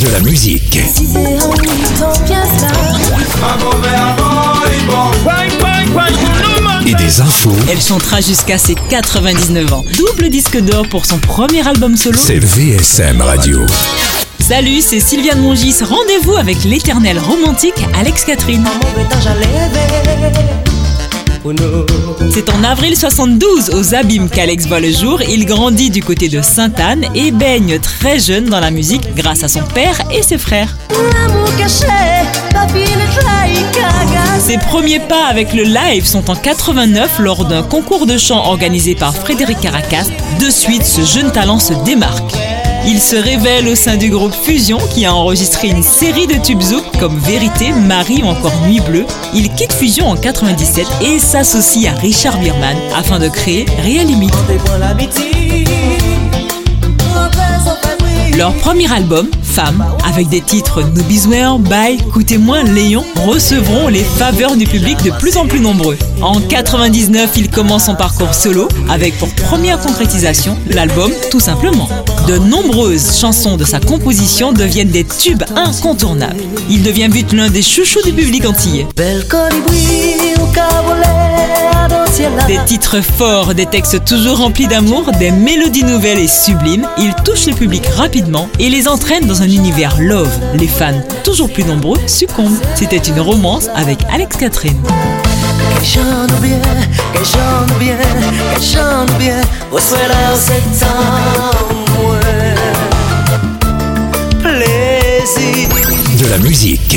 De la musique. Et des infos. Elle chantera jusqu'à ses 99 ans. Double disque d'or pour son premier album solo. C'est VSM Radio. Salut, c'est Sylviane Mongis. Rendez-vous avec l'éternel romantique Alex Catherine. C'est en avril 72 aux Abîmes qu'Alex voit le jour. Il grandit du côté de Sainte-Anne et baigne très jeune dans la musique grâce à son père et ses frères. Ses premiers pas avec le live sont en 89 lors d'un concours de chant organisé par Frédéric Caracas. De suite, ce jeune talent se démarque. Il se révèle au sein du groupe Fusion qui a enregistré une série de tubes zouk comme Vérité, Marie ou encore Nuit Bleue. Il quitte Fusion en 97 et s'associe à Richard Bierman afin de créer Limite. Leur premier album, Avec des titres No Bye, Coûtez-moi, Léon, recevront les faveurs du public de plus en plus nombreux. En 99, il commence son parcours solo avec pour première concrétisation l'album Tout simplement. De nombreuses chansons de sa composition deviennent des tubes incontournables. Il devient vite l'un des chouchous du public antillais. Des titres forts, des textes toujours remplis d'amour, des mélodies nouvelles et sublimes, il touche le public rapidement et les entraîne dans un univers love. Les fans, toujours plus nombreux, succombent. C'était une romance avec Alex Catherine. De la musique.